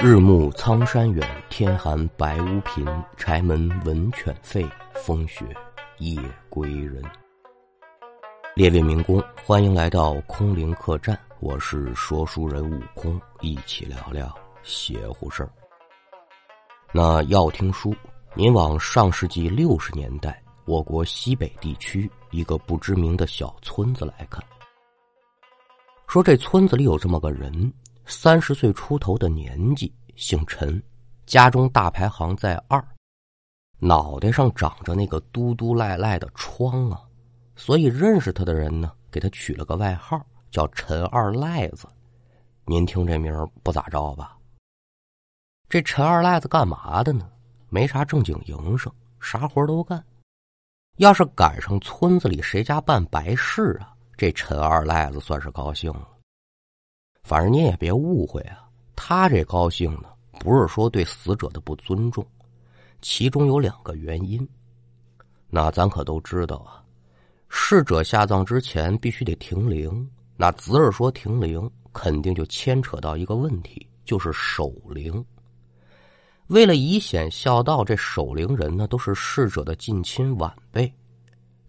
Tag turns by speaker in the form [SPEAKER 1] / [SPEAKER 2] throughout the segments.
[SPEAKER 1] 日暮苍山远，天寒白屋贫。柴门闻犬吠，风雪夜归人。列位民工，欢迎来到空灵客栈，我是说书人悟空，一起聊聊邪乎事儿。那要听书，您往上世纪六十年代我国西北地区一个不知名的小村子来看。说这村子里有这么个人。三十岁出头的年纪，姓陈，家中大排行在二，脑袋上长着那个嘟嘟赖赖的疮啊，所以认识他的人呢，给他取了个外号叫陈二赖子。您听这名不咋着吧？这陈二赖子干嘛的呢？没啥正经营生，啥活都干。要是赶上村子里谁家办白事啊，这陈二赖子算是高兴了。反正您也别误会啊，他这高兴呢，不是说对死者的不尊重，其中有两个原因。那咱可都知道啊，逝者下葬之前必须得停灵。那子儿说停灵，肯定就牵扯到一个问题，就是守灵。为了以显孝道，这守灵人呢都是逝者的近亲晚辈，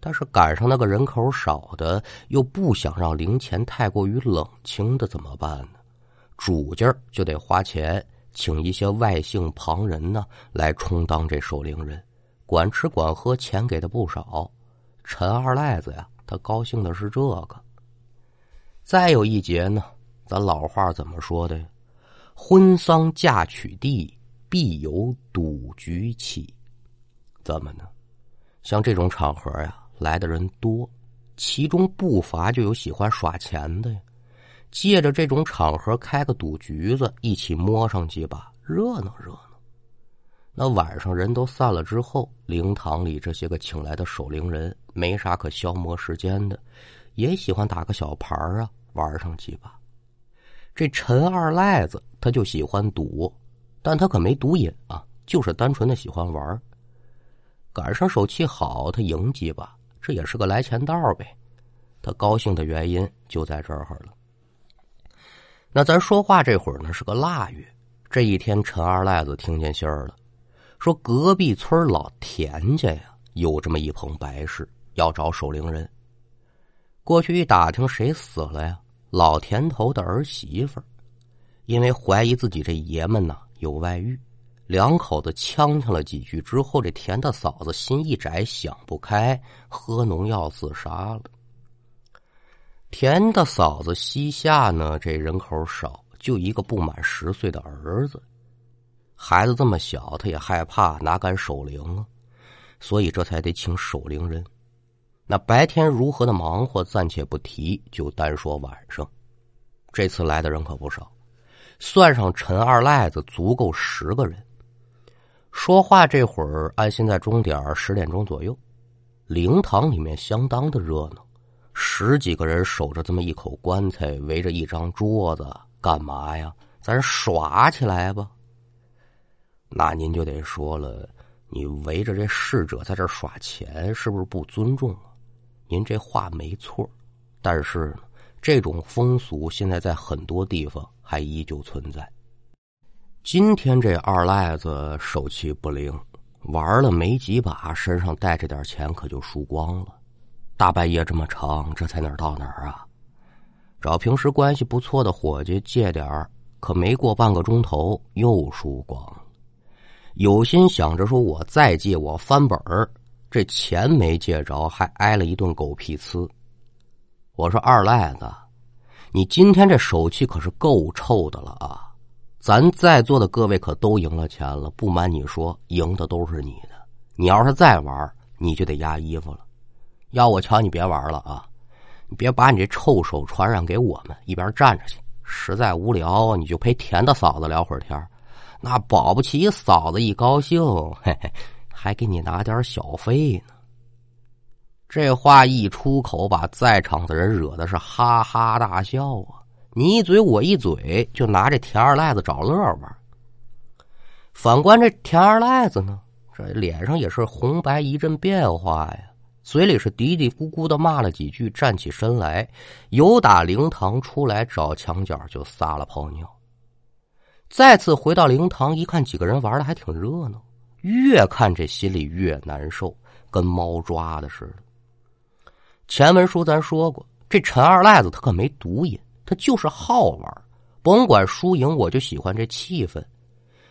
[SPEAKER 1] 但是赶上那个人口少的，又不想让灵前太过于冷清的，怎么办呢？主家就得花钱请一些外姓旁人呢，来充当这守灵人，管吃管喝，钱给的不少。陈二赖子呀，他高兴的是这个。再有一节呢，咱老话怎么说的呀？婚丧嫁娶地，必有赌局起。怎么呢？像这种场合呀。来的人多，其中不乏就有喜欢耍钱的呀。借着这种场合开个赌局子，一起摸上几把，热闹热闹。那晚上人都散了之后，灵堂里这些个请来的守灵人没啥可消磨时间的，也喜欢打个小牌啊，玩上几把。这陈二赖子他就喜欢赌，但他可没赌瘾啊，就是单纯的喜欢玩。赶上手气好，他赢几把。这也是个来钱道呗，他高兴的原因就在这儿了。那咱说话这会儿呢是个腊月，这一天陈二赖子听见信儿了，说隔壁村老田家呀有这么一棚白事，要找守灵人。过去一打听，谁死了呀？老田头的儿媳妇，因为怀疑自己这爷们呢有外遇。两口子呛呛了几句之后，这田大嫂子心一窄，想不开，喝农药自杀了。田大嫂子膝下呢，这人口少，就一个不满十岁的儿子，孩子这么小，他也害怕，哪敢守灵啊？所以这才得请守灵人。那白天如何的忙活暂且不提，就单说晚上，这次来的人可不少，算上陈二赖子，足够十个人。说话这会儿，按现在钟点十点钟左右，灵堂里面相当的热闹，十几个人守着这么一口棺材，围着一张桌子，干嘛呀？咱耍起来吧。那您就得说了，你围着这逝者在这耍钱，是不是不尊重啊？您这话没错，但是呢，这种风俗现在在很多地方还依旧存在。今天这二赖子手气不灵，玩了没几把，身上带着点钱可就输光了。大半夜这么长，这才哪到哪啊？找平时关系不错的伙计借点儿，可没过半个钟头又输光。有心想着说我再借我翻本儿，这钱没借着，还挨了一顿狗屁呲。我说二赖子，你今天这手气可是够臭的了啊！咱在座的各位可都赢了钱了，不瞒你说，赢的都是你的。你要是再玩，你就得压衣服了。要我瞧，你别玩了啊！你别把你这臭手传染给我们，一边站着去。实在无聊，你就陪甜的嫂子聊会儿天那保不齐嫂子一高兴，嘿嘿，还给你拿点小费呢。这话一出口，把在场的人惹的是哈哈大笑啊。你一嘴我一嘴，就拿这田二赖子找乐玩。反观这田二赖子呢，这脸上也是红白一阵变化呀，嘴里是嘀嘀咕咕的骂了几句，站起身来，由打灵堂出来，找墙角就撒了泡尿。再次回到灵堂，一看几个人玩的还挺热闹，越看这心里越难受，跟猫抓的似的。前文书咱说过，这陈二赖子他可没毒瘾，他就是好玩，甭管输赢，我就喜欢这气氛。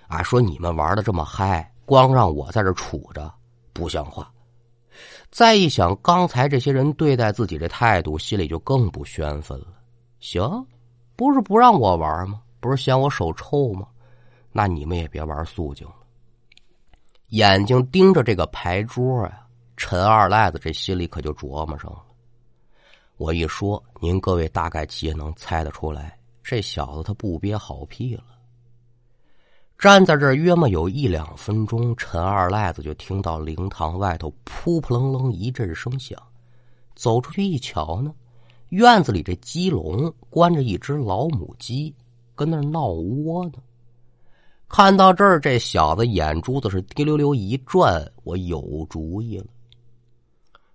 [SPEAKER 1] 啊，说你们玩的这么嗨，光让我在这杵着，不像话。再一想，刚才这些人对待自己这态度，心里就更不宣愤了。行，不是不让我玩吗？不是嫌我手臭吗？那你们也别玩肃静了。眼睛盯着这个牌桌呀，陈二赖子这心里可就琢磨上了。我一说，您各位大概也能猜得出来，这小子他不憋好屁了。站在这儿约莫有一两分钟，陈二赖子就听到灵堂外头扑扑棱棱一阵声响，走出去一瞧呢，院子里这鸡笼关着一只老母鸡。跟那闹窝呢，看到这儿，这小子眼珠子是滴溜溜一转，我有主意了。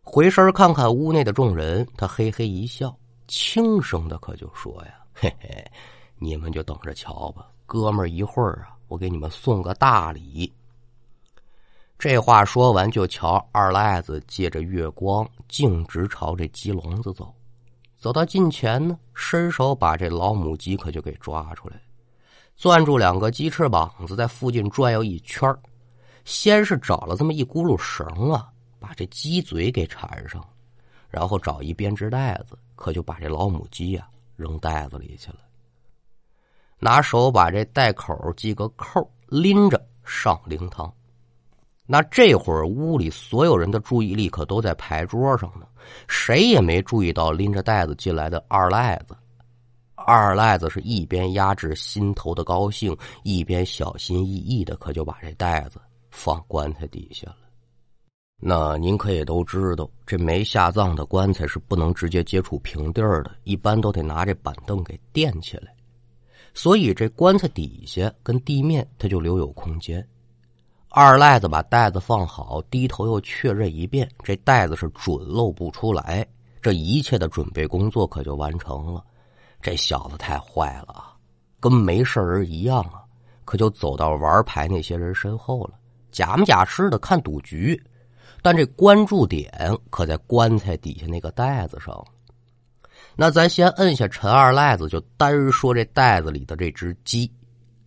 [SPEAKER 1] 回身看看屋内的众人，他嘿嘿一笑，轻声的可就说呀：“嘿嘿，你们就等着瞧吧，哥们儿，一会儿啊，我给你们送个大礼。”这话说完，就瞧二赖子借着月光，径直朝这鸡笼子走。走到近前呢，伸手把这老母鸡可就给抓出来，攥住两个鸡翅膀子，在附近转悠一圈先是找了这么一轱辘绳啊，把这鸡嘴给缠上，然后找一编织袋子，可就把这老母鸡呀扔袋子里去了。拿手把这袋口系个扣，拎着上灵堂。那这会儿屋里所有人的注意力可都在牌桌上呢，谁也没注意到拎着袋子进来的二赖子。二赖子是一边压制心头的高兴，一边小心翼翼的，可就把这袋子放棺材底下了。那您可也都知道，这没下葬的棺材是不能直接接触平地儿的，一般都得拿这板凳给垫起来，所以这棺材底下跟地面它就留有空间。二赖子把袋子放好，低头又确认一遍，这袋子是准漏不出来。这一切的准备工作可就完成了。这小子太坏了，跟没事人一样啊，可就走到玩牌那些人身后了，假模假式的看赌局。但这关注点可在棺材底下那个袋子上。那咱先摁下陈二赖子，就单说这袋子里的这只鸡，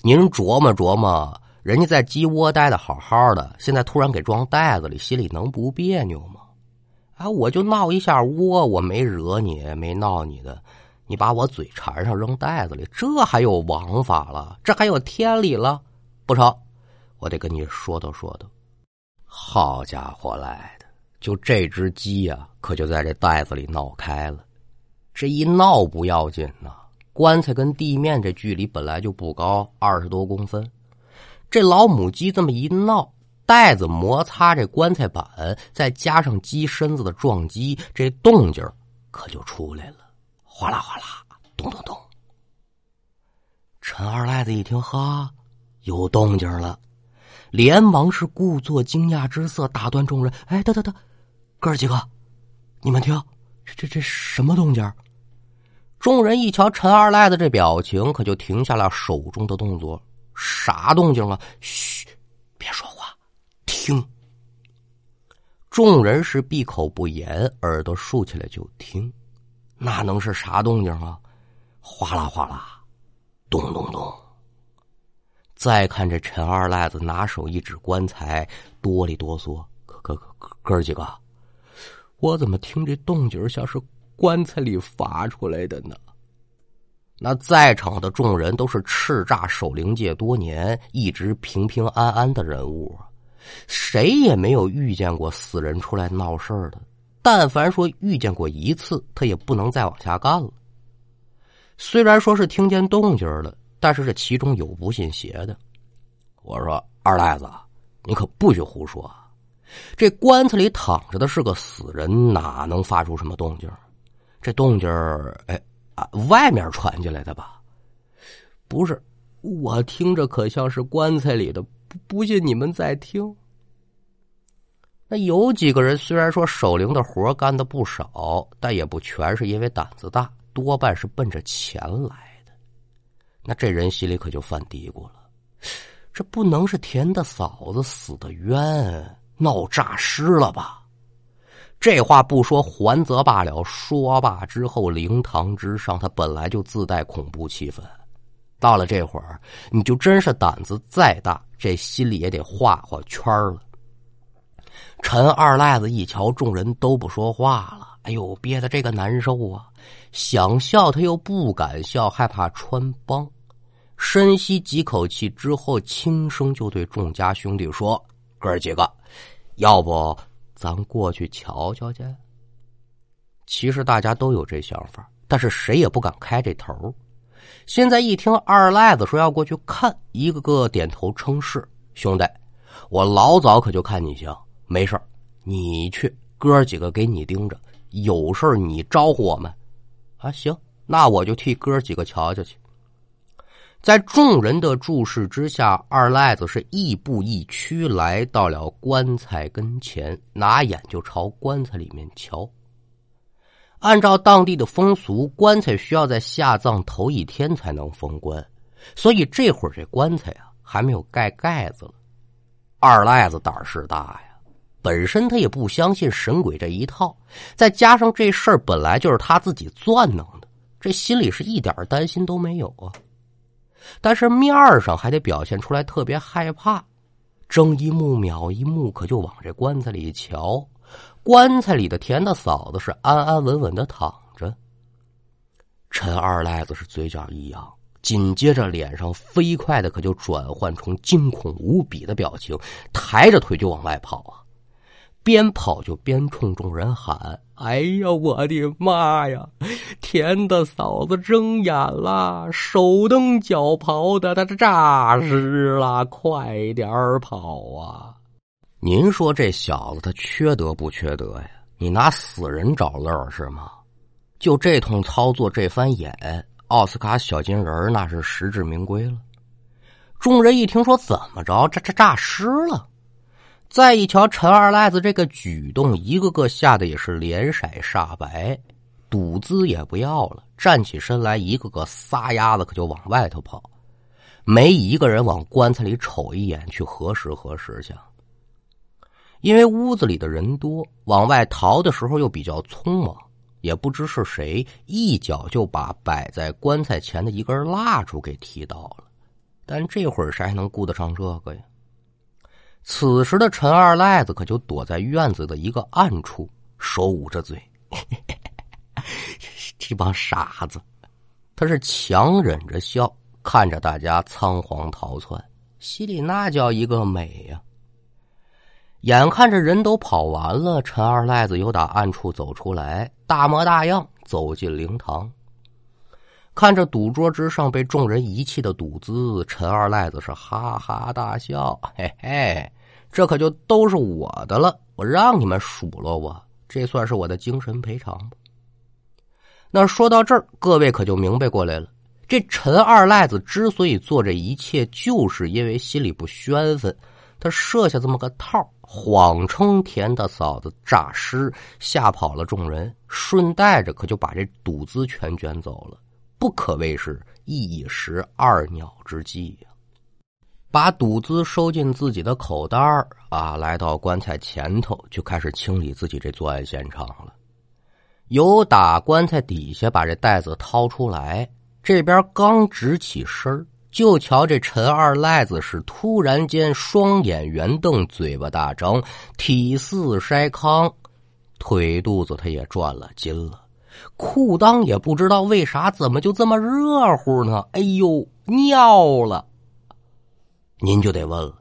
[SPEAKER 1] 您琢磨琢磨。人家在鸡窝待的好好的，现在突然给装袋子里，心里能不别扭吗？啊，我就闹一下窝，我没惹你，没闹你的，你把我嘴缠上扔袋子里，这还有王法了？这还有天理了？不成，我得跟你说道说道。好家伙来的，就这只鸡呀，可就在这袋子里闹开了。这一闹不要紧呐，棺材跟地面这距离本来就不高，二十多公分。这老母鸡这么一闹，袋子摩擦这棺材板，再加上鸡身子的撞击，这动静可就出来了，哗啦哗啦，咚咚咚。陈二赖子一听，哈，有动静了，连忙是故作惊讶之色，打断众人：“哎，等等等，哥儿几个，你们听，这这这什么动静？”众人一瞧陈二赖子这表情，可就停下了手中的动作。啥动静啊？嘘，别说话，听。众人是闭口不言，耳朵竖起来就听。那能是啥动静啊？哗啦哗啦，咚咚咚。再看这陈二赖子，拿手一指棺材，哆里哆嗦：“哥哥哥哥儿几个，我怎么听这动静像是棺材里发出来的呢？”那在场的众人都是叱咤守灵界多年、一直平平安安的人物啊，谁也没有遇见过死人出来闹事的。但凡说遇见过一次，他也不能再往下干了。虽然说是听见动静了，但是这其中有不信邪的。我说二赖子，你可不许胡说！这棺材里躺着的是个死人，哪能发出什么动静？这动静哎。啊，外面传进来的吧？不是，我听着可像是棺材里的。不不信你们再听。那有几个人虽然说守灵的活干的不少，但也不全是因为胆子大，多半是奔着钱来。那这人心里可就犯嘀咕了：这不能是田的嫂子死的冤，闹诈尸了吧？这话不说还则罢了，说罢之后，灵堂之上他本来就自带恐怖气氛，到了这会儿，你就真是胆子再大，这心里也得画画圈了。陈二赖子一瞧众人都不说话了，哎呦，憋得这个难受啊！想笑他又不敢笑，害怕穿帮。深吸几口气之后，轻声就对众家兄弟说：“哥儿几个，要不咱过去瞧瞧去？”其实大家都有这想法，但是谁也不敢开这头。现在一听二赖子说要过去看，一个个点头称是。兄弟，我老早可就看你行，没事你去，哥几个给你盯着，有事你招呼我们。啊，行，那我就替哥几个瞧瞧去。在众人的注视之下，二赖子是亦步亦趋来到了棺材跟前，拿眼就朝棺材里面瞧。按照当地的风俗，棺材需要在下葬头一天才能封棺，所以这会儿这棺材啊还没有盖盖子了。二赖子胆儿是大呀，本身他也不相信神鬼这一套，再加上这事儿本来就是他自己钻弄的，这心里是一点担心都没有啊。但是面上还得表现出来特别害怕，睁一目秒一目，可就往这棺材里瞧。棺材里的田大嫂子是安安稳稳的躺着。陈二赖子是嘴角一扬，紧接着脸上飞快的可就转换成惊恐无比的表情，抬着腿就往外跑啊。边跑就边冲众人喊：“哎呀，我的妈呀！田大嫂子睁眼了，手蹬脚刨的，他这诈尸了！快点跑啊！”您说这小子他缺德不缺德呀？你拿死人找乐是吗？就这通操作，这番演，奥斯卡小金人那是实至名归了。众人一听说怎么着，这这诈尸了。再一瞧陈二赖子这个举动，一个个吓得也是脸色煞白，赌资也不要了，站起身来，一个个撒丫子可就往外头跑，没一个人往棺材里瞅一眼去核实核实去。因为屋子里的人多，往外逃的时候又比较匆忙，也不知是谁一脚就把摆在棺材前的一根蜡烛给踢倒了，但这会儿谁还能顾得上这个呀？此时的陈二赖子可就躲在院子的一个暗处，手捂着嘴，这帮傻子，他是强忍着笑，看着大家仓皇逃窜，心里那叫一个美呀！眼看着人都跑完了，陈二赖子又打暗处走出来，大模大样走进灵堂，看着赌桌之上被众人遗弃的赌资，陈二赖子是哈哈大笑，嘿嘿。这可就都是我的了，我让你们数落我，这算是我的精神赔偿吧。那说到这儿，各位可就明白过来了。这陈二赖子之所以做这一切，就是因为心里不宣愤，他设下这么个套，谎称田大嫂子诈尸，吓跑了众人，顺带着可就把这赌资全卷走了，不可谓是一石二鸟之计呀。把赌资收进自己的口袋儿啊，来到棺材前头，就开始清理自己这作案现场了。由打棺材底下把这袋子掏出来，这边刚直起身就瞧这陈二赖子是突然间双眼圆瞪，嘴巴大张，体似筛糠，腿肚子他也转了筋了，裤裆也不知道为啥怎么就这么热乎呢？哎呦，尿了！您就得问了，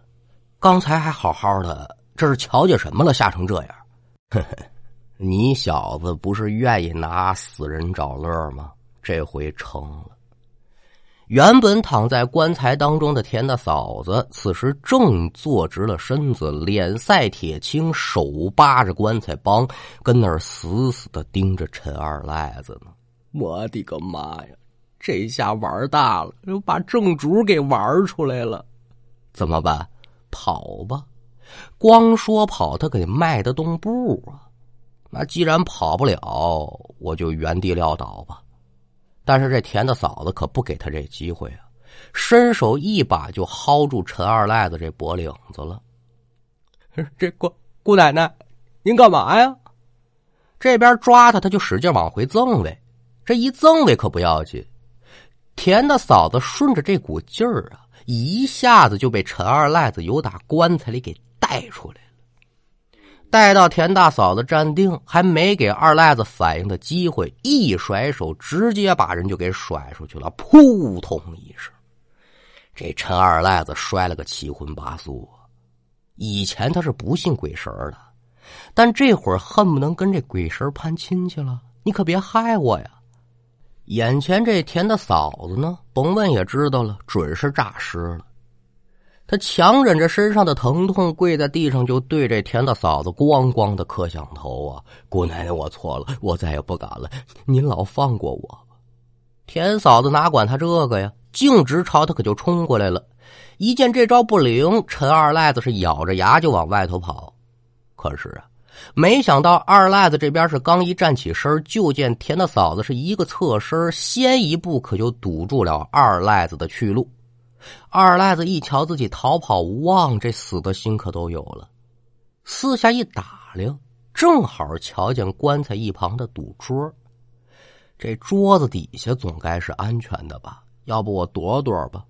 [SPEAKER 1] 刚才还好好的，这是瞧见什么了，吓成这样？呵呵，你小子不是愿意拿死人找乐吗？这回成了。原本躺在棺材当中的田大嫂子，此时正坐直了身子，脸赛铁青，手扒着棺材帮，跟那儿死死的盯着陈二赖子呢。我的个妈呀！这下玩大了，又把正主给玩出来了。怎么办？跑吧！光说跑，他可迈得动步啊。那既然跑不了，我就原地撂倒吧。但是这田大嫂子可不给他这机会啊！伸手一把就薅住陈二赖子这脖领子了。这姑姑奶奶，您干嘛呀？这边抓他，他就使劲往回赠呗。这一赠呗可不要紧，田大嫂子顺着这股劲儿啊，一下子就被陈二赖子由打棺材里给带出来了。带到田大嫂子站定，还没给二赖子反应的机会，一甩手，直接把人就给甩出去了。扑通一声，这陈二赖子摔了个七荤八素。以前他是不信鬼神的，但这会儿恨不能跟这鬼神攀亲戚了。你可别害我呀！眼前这田的嫂子呢，甭问也知道了，准是诈尸了。他强忍着身上的疼痛，跪在地上就对这田的嫂子咣咣的磕响头啊！姑奶奶，我错了，我再也不敢了，您老放过我吧。田嫂子哪管他这个呀，径直朝他可就冲过来了。一见这招不灵，陈二赖子是咬着牙就往外头跑。可是啊。没想到二赖子这边是刚一站起身，就见田大嫂子是一个侧身，先一步可就堵住了二赖子的去路。二赖子一瞧自己逃跑无望，这死的心可都有了。四下一打量，正好瞧见棺材一旁的赌桌。这桌子底下总该是安全的吧？要不我躲躲吧？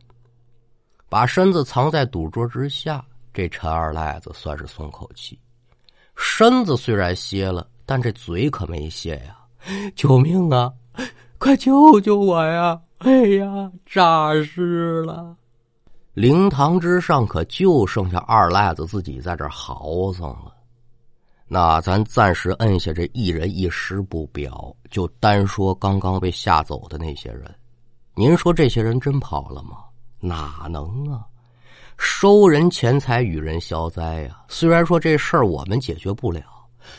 [SPEAKER 1] 把身子藏在赌桌之下，这陈二赖子算是松口气。身子虽然歇了，但这嘴可没歇呀！救命啊！快救救我呀！哎呀，诈尸了！灵堂之上可就剩下二赖子自己在这嚎丧了。那咱暂时摁下这一人一尸不表，就单说刚刚被吓走的那些人。您说这些人真跑了吗？哪能啊！收人钱财与人消灾呀！虽然说这事儿我们解决不了，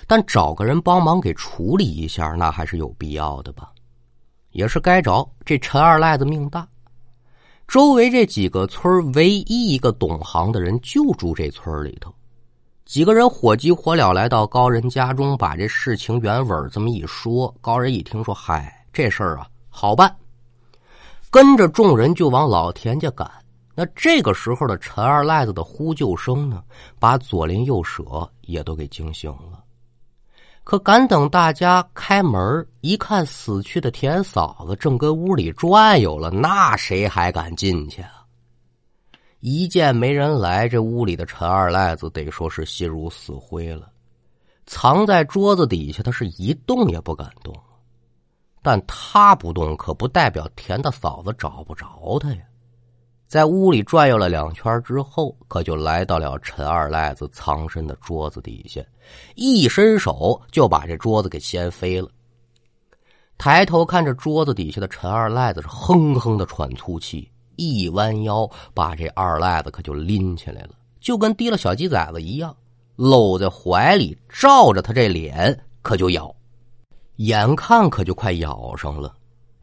[SPEAKER 1] 但找个人帮忙给处理一下，那还是有必要的吧？也是该着。这陈二赖子命大，周围这几个村唯一一个懂行的人就住这村里头。几个人火急火燎来到高人家中，把这事情原委这么一说。高人一听说，嗨，这事儿啊好办，跟着众人就往老田家赶。那这个时候的陈二赖子的呼救声呢，把左邻右舍也都给惊醒了。可敢等大家开门一看，死去的田嫂子正跟屋里转悠了，那谁还敢进去啊？一见没人来，这屋里的陈二赖子得说是心如死灰了，藏在桌子底下，他是一动也不敢动。但他不动，可不代表田大嫂子找不着他呀。在屋里转悠了两圈之后，可就来到了陈二赖子藏身的桌子底下，一伸手就把这桌子给掀飞了。抬头看着桌子底下的陈二赖子，是哼哼的喘粗气，一弯腰把这二赖子可就拎起来了，就跟提了小鸡崽子一样，搂在怀里，照着他这脸可就咬，眼看可就快咬上了。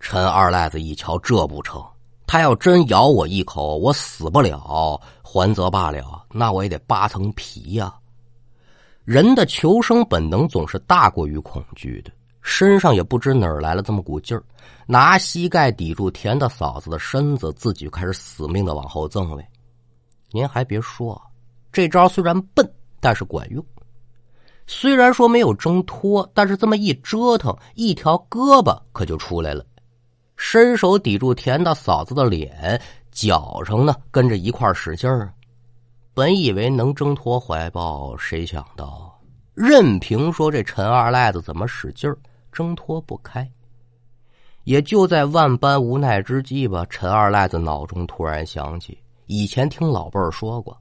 [SPEAKER 1] 陈二赖子一瞧，这不成。他要真咬我一口，我死不了，还则罢了，那我也得扒层皮呀。人的求生本能总是大过于恐惧的，身上也不知哪儿来了这么股劲儿，拿膝盖抵住田大嫂子的身子，自己开始死命的往后赠位。您还别说，这招虽然笨，但是管用。虽然说没有挣脱，但是这么一折腾，一条胳膊可就出来了。伸手抵住田大嫂子的脸，脚上呢跟着一块使劲儿。本以为能挣脱怀抱，谁想到任凭说这陈二赖子怎么使劲儿，挣脱不开。也就在万般无奈之际吧，陈二赖子脑中突然想起，以前听老辈儿说过，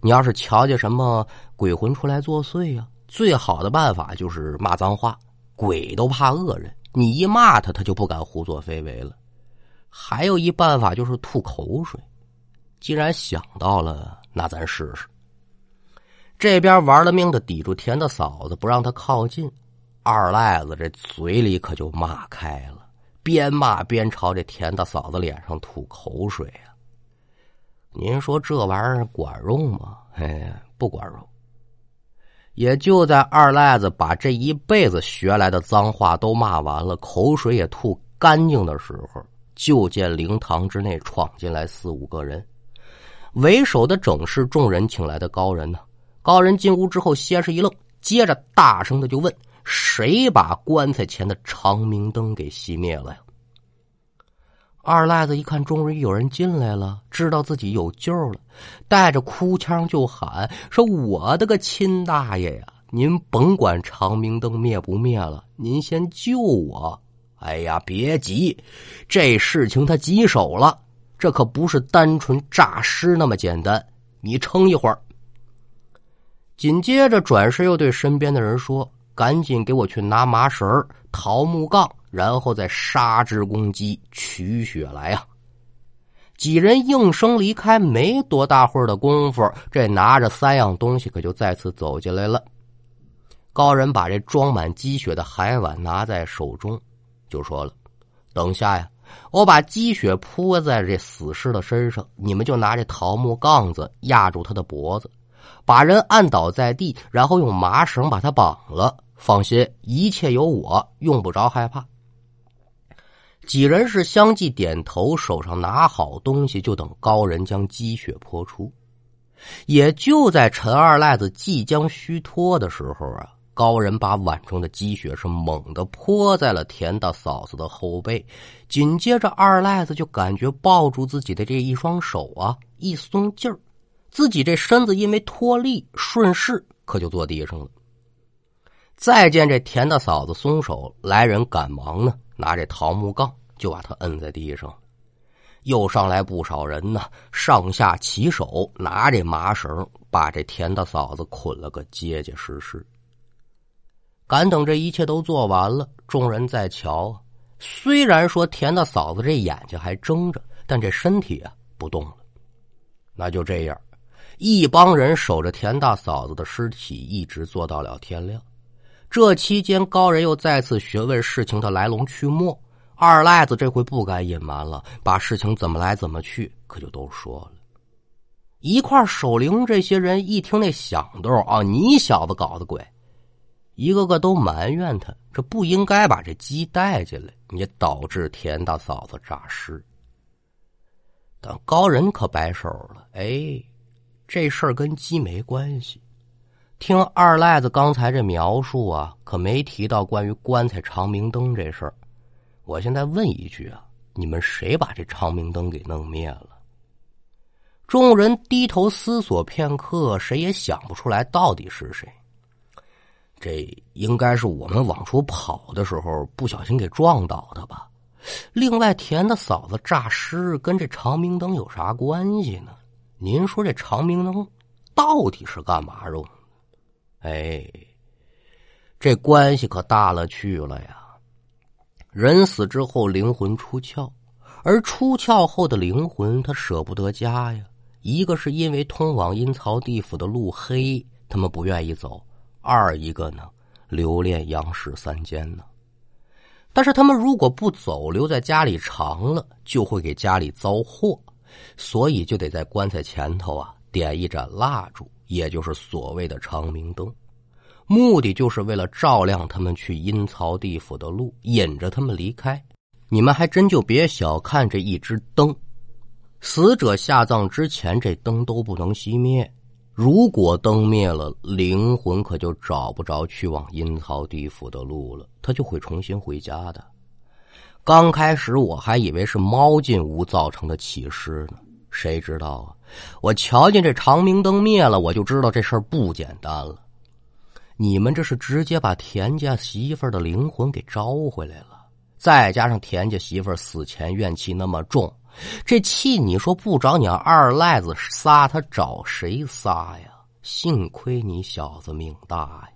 [SPEAKER 1] 你要是瞧见什么鬼魂出来作祟呀，最好的办法就是骂脏话，鬼都怕恶人。你一骂他，他就不敢胡作非为了。还有一办法就是吐口水。既然想到了，那咱试试。这边玩了命的抵住田大嫂子，不让他靠近。二赖子这嘴里可就骂开了，边骂边朝这田大嫂子脸上吐口水啊！您说这玩意儿管用吗？哎，不管用。也就在二赖子把这一辈子学来的脏话都骂完了，口水也吐干净的时候，就见灵堂之内闯进来四五个人，为首的正是众人请来的高人呢。高人进屋之后，先是一愣，接着大声的就问：“谁把棺材前的长明灯给熄灭了呀？”二赖子一看，终于有人进来了，知道自己有救了，带着哭腔就喊：“说我的个亲大爷呀！您甭管长明灯灭不灭了，您先救我！哎呀，别急，这事情他棘手了，这可不是单纯诈尸那么简单。你撑一会儿。”紧接着转身又对身边的人说：“赶紧给我去拿麻绳、桃木杠。”然后再杀之攻击取血来呀！几人应声离开，没多大会儿的功夫，这拿着三样东西可就再次走进来了。高人把这装满积血的海碗拿在手中，就说了：“等下呀，我把积血泼在这死尸的身上，你们就拿这桃木杠子压住他的脖子，把人按倒在地，然后用麻绳把他绑了。放心，一切有我，用不着害怕。”几人是相继点头，手上拿好东西，就等高人将积雪泼出。也就在陈二赖子即将虚脱的时候啊，高人把碗中的积雪是猛地泼在了田大嫂子的后背，紧接着二赖子就感觉抱住自己的这一双手啊一松劲儿，自己这身子因为脱力顺势可就坐地上了。再见这田大嫂子松手，来人赶忙呢。拿这桃木杠就把他摁在地上，又上来不少人呢，上下其手拿这麻绳把这田大嫂子捆了个结结实实。赶等这一切都做完了，众人在瞧，虽然说田大嫂子这眼睛还睁着，但这身体啊不动了。那就这样，一帮人守着田大嫂子的尸体，一直做到了天亮。这期间，高人又再次询问事情的来龙去脉。二赖子这回不敢隐瞒了，把事情怎么来怎么去，可就都说了。一块守灵这些人一听那响动啊，你小子搞的鬼！一个个都埋怨他，这不应该把这鸡带进来，你导致田大嫂子诈尸。但高人可摆手了，哎，这事儿跟鸡没关系。听二赖子刚才这描述啊，可没提到关于棺材长明灯这事儿。我现在问一句啊，你们谁把这长明灯给弄灭了？众人低头思索片刻，谁也想不出来到底是谁。这应该是我们往出跑的时候不小心给撞倒的吧？另外，田的嫂子诈尸跟这长明灯有啥关系呢？您说这长明灯到底是干嘛用？哎，这关系可大了去了呀！人死之后，灵魂出窍，而出窍后的灵魂，他舍不得家呀。一个是因为通往阴曹地府的路黑，他们不愿意走；二一个呢，留恋阳世三间呢。但是他们如果不走，留在家里长了，就会给家里遭祸，所以就得在棺材前头啊点一盏蜡烛。也就是所谓的长明灯，目的就是为了照亮他们去阴曹地府的路，引着他们离开。你们还真就别小看这一只灯，死者下葬之前，这灯都不能熄灭。如果灯灭了，灵魂可就找不着去往阴曹地府的路了，他就会重新回家的。刚开始我还以为是猫进屋造成的起尸呢。谁知道啊？我瞧见这长明灯灭了，我就知道这事儿不简单了。你们这是直接把田家媳妇儿的灵魂给招回来了，再加上田家媳妇儿死前怨气那么重，这气你说不找你二赖子撒，他找谁撒呀？幸亏你小子命大呀！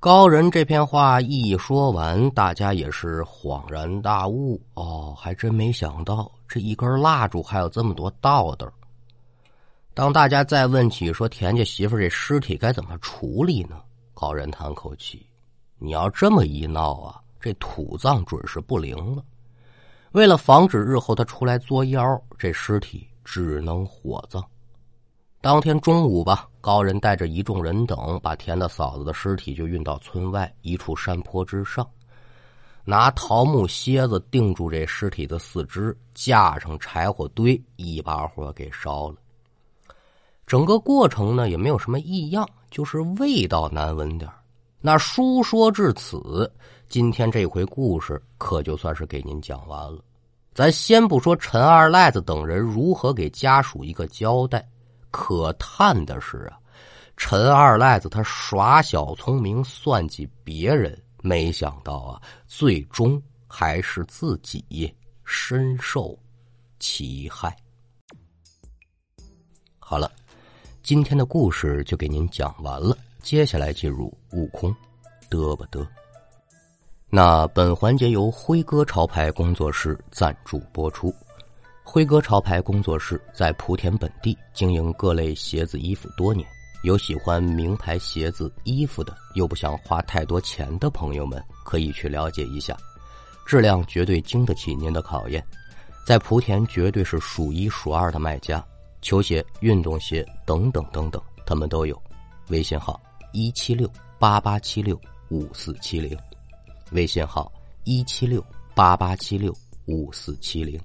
[SPEAKER 1] 高人这篇话一说完，大家也是恍然大悟。哦，还真没想到这一根蜡烛还有这么多道道。当大家再问起说田家媳妇这尸体该怎么处理呢？高人叹口气：“你要这么一闹啊，这土葬准是不灵了。为了防止日后他出来作妖，这尸体只能火葬。”当天中午吧，高人带着一众人等，把田大嫂子的尸体就运到村外一处山坡之上。拿桃木楔子钉住这尸体的四肢，架上柴火堆，一把火给烧了。整个过程呢也没有什么异样，就是味道难闻点那书说至此，今天这回故事可就算是给您讲完了。咱先不说陈二赖子等人如何给家属一个交代，可叹的是啊，陈二赖子他耍小聪明，算计别人。没想到啊，最终还是自己深受其害。好了，今天的故事就给您讲完了，接下来进入悟空，嘚吧嘚。那本环节由辉哥潮牌工作室赞助播出。辉哥潮牌工作室在莆田本地经营各类鞋子衣服多年。有喜欢名牌鞋子、衣服的，又不想花太多钱的朋友们，可以去了解一下，质量绝对经得起您的考验。在莆田绝对是数一数二的卖家，球鞋、运动鞋等等等等，他们都有。微信号一七六八八七六五四七零，微信号一七六八八七六五四七零。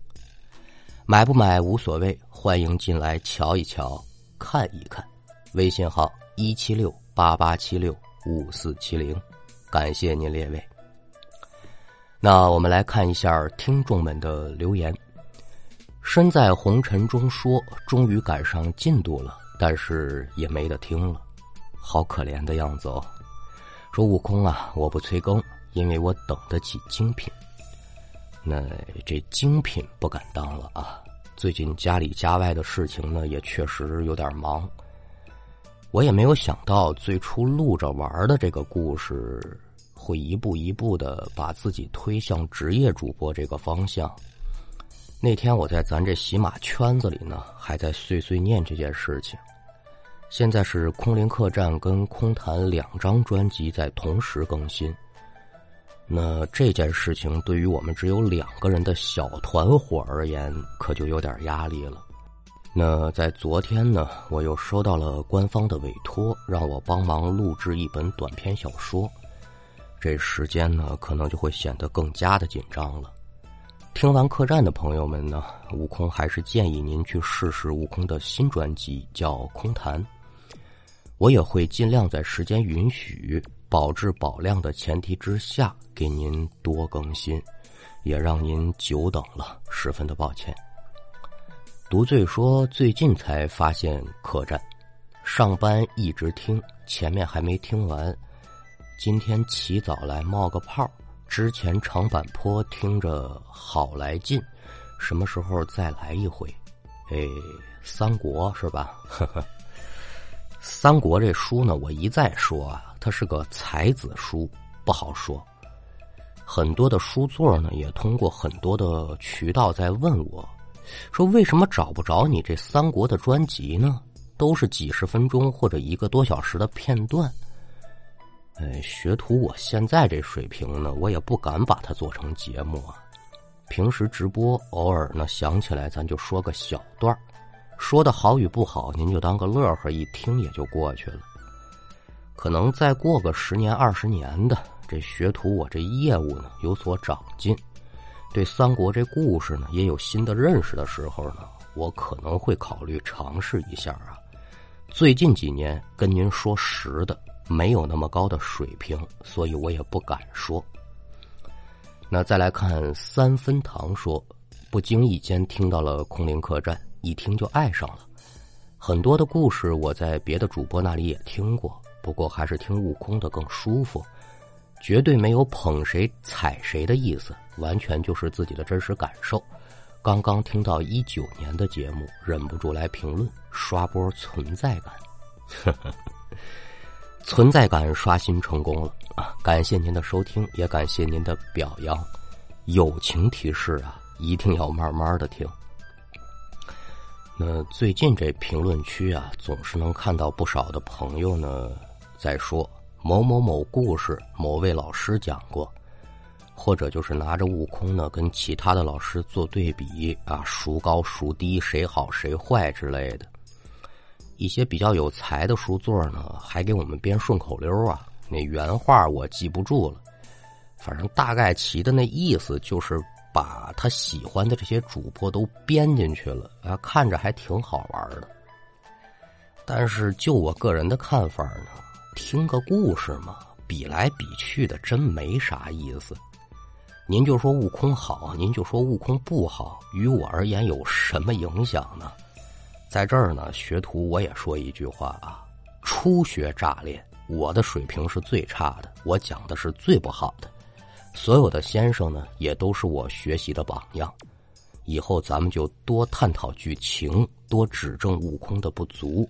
[SPEAKER 1] 买不买无所谓，欢迎进来瞧一瞧，看一看。微信号一七六八八七六五四七零，感谢您列位。那我们来看一下听众们的留言。身在红尘中说，终于赶上进度了，但是也没得听了，好可怜的样子哦。说悟空啊，我不催更，因为我等得起精品。那这精品不敢当了啊，最近家里家外的事情呢，也确实有点忙。我也没有想到，最初录着玩的这个故事，会一步一步的把自己推向职业主播这个方向。那天我在咱这喜马圈子里呢，还在碎碎念这件事情。现在是空灵客栈跟空谈两张专辑在同时更新，那这件事情对于我们只有两个人的小团伙而言，可就有点压力了。那在昨天呢，我又收到了官方的委托，让我帮忙录制一本短篇小说。这时间呢，可能就会显得更加的紧张了。听完客栈的朋友们呢，悟空还是建议您去试试悟空的新专辑，叫《空谈》。我也会尽量在时间允许、保质保量的前提之下，给您多更新，也让您久等了，十分的抱歉。独醉说：“最近才发现客栈，上班一直听，前面还没听完。今天起早来冒个泡，之前长坂坡听着好来劲，什么时候再来一回？哎，三国是吧？呵呵，三国这书呢，我一再说啊，它是个才子书，不好说。很多的书座呢，也通过很多的渠道在问我。”说为什么找不着你这三国的专辑呢？都是几十分钟或者一个多小时的片段。哎，学徒，我现在这水平呢，我也不敢把它做成节目啊。平时直播偶尔呢想起来，咱就说个小段说的好与不好，您就当个乐呵，一听也就过去了。可能再过个十年二十年的，这学徒我这业务呢有所长进。对三国这故事呢，也有新的认识的时候呢，我可能会考虑尝试一下啊。最近几年跟您说实的，没有那么高的水平，所以我也不敢说。那再来看三分糖说，不经意间听到了空灵客栈，一听就爱上了。很多的故事我在别的主播那里也听过，不过还是听悟空的更舒服。绝对没有捧谁踩谁的意思，完全就是自己的真实感受。刚刚听到一九年的节目，忍不住来评论，刷波存在感，存在感刷新成功了啊！感谢您的收听，也感谢您的表扬。友情提示啊，一定要慢慢的听。那最近这评论区啊，总是能看到不少的朋友呢在说。某某某故事，某位老师讲过，或者就是拿着悟空呢跟其他的老师做对比啊，孰高孰低，谁好谁坏之类的。一些比较有才的书座呢，还给我们编顺口溜啊，那原话我记不住了，反正大概其的那意思就是把他喜欢的这些主播都编进去了啊，看着还挺好玩的。但是就我个人的看法呢，听个故事嘛，比来比去的真没啥意思。您就说悟空好，您就说悟空不好，于我而言有什么影响呢？在这儿呢，学徒我也说一句话啊，初学乍练，我的水平是最差的，我讲的是最不好的。所有的先生呢，也都是我学习的榜样。以后咱们就多探讨剧情，多指正悟空的不足。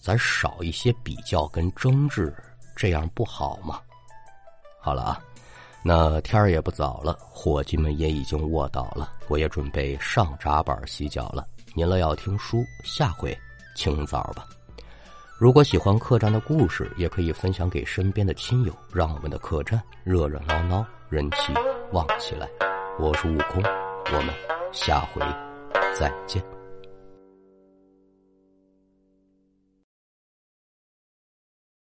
[SPEAKER 1] 咱少一些比较跟争执，这样不好吗？好了啊，那天儿也不早了，伙计们也已经卧倒了，我也准备上闸板洗脚了。您了要听书，下回清早吧。如果喜欢客栈的故事，也可以分享给身边的亲友，让我们的客栈热热闹闹，人气旺起来。我是悟空，我们下回再见。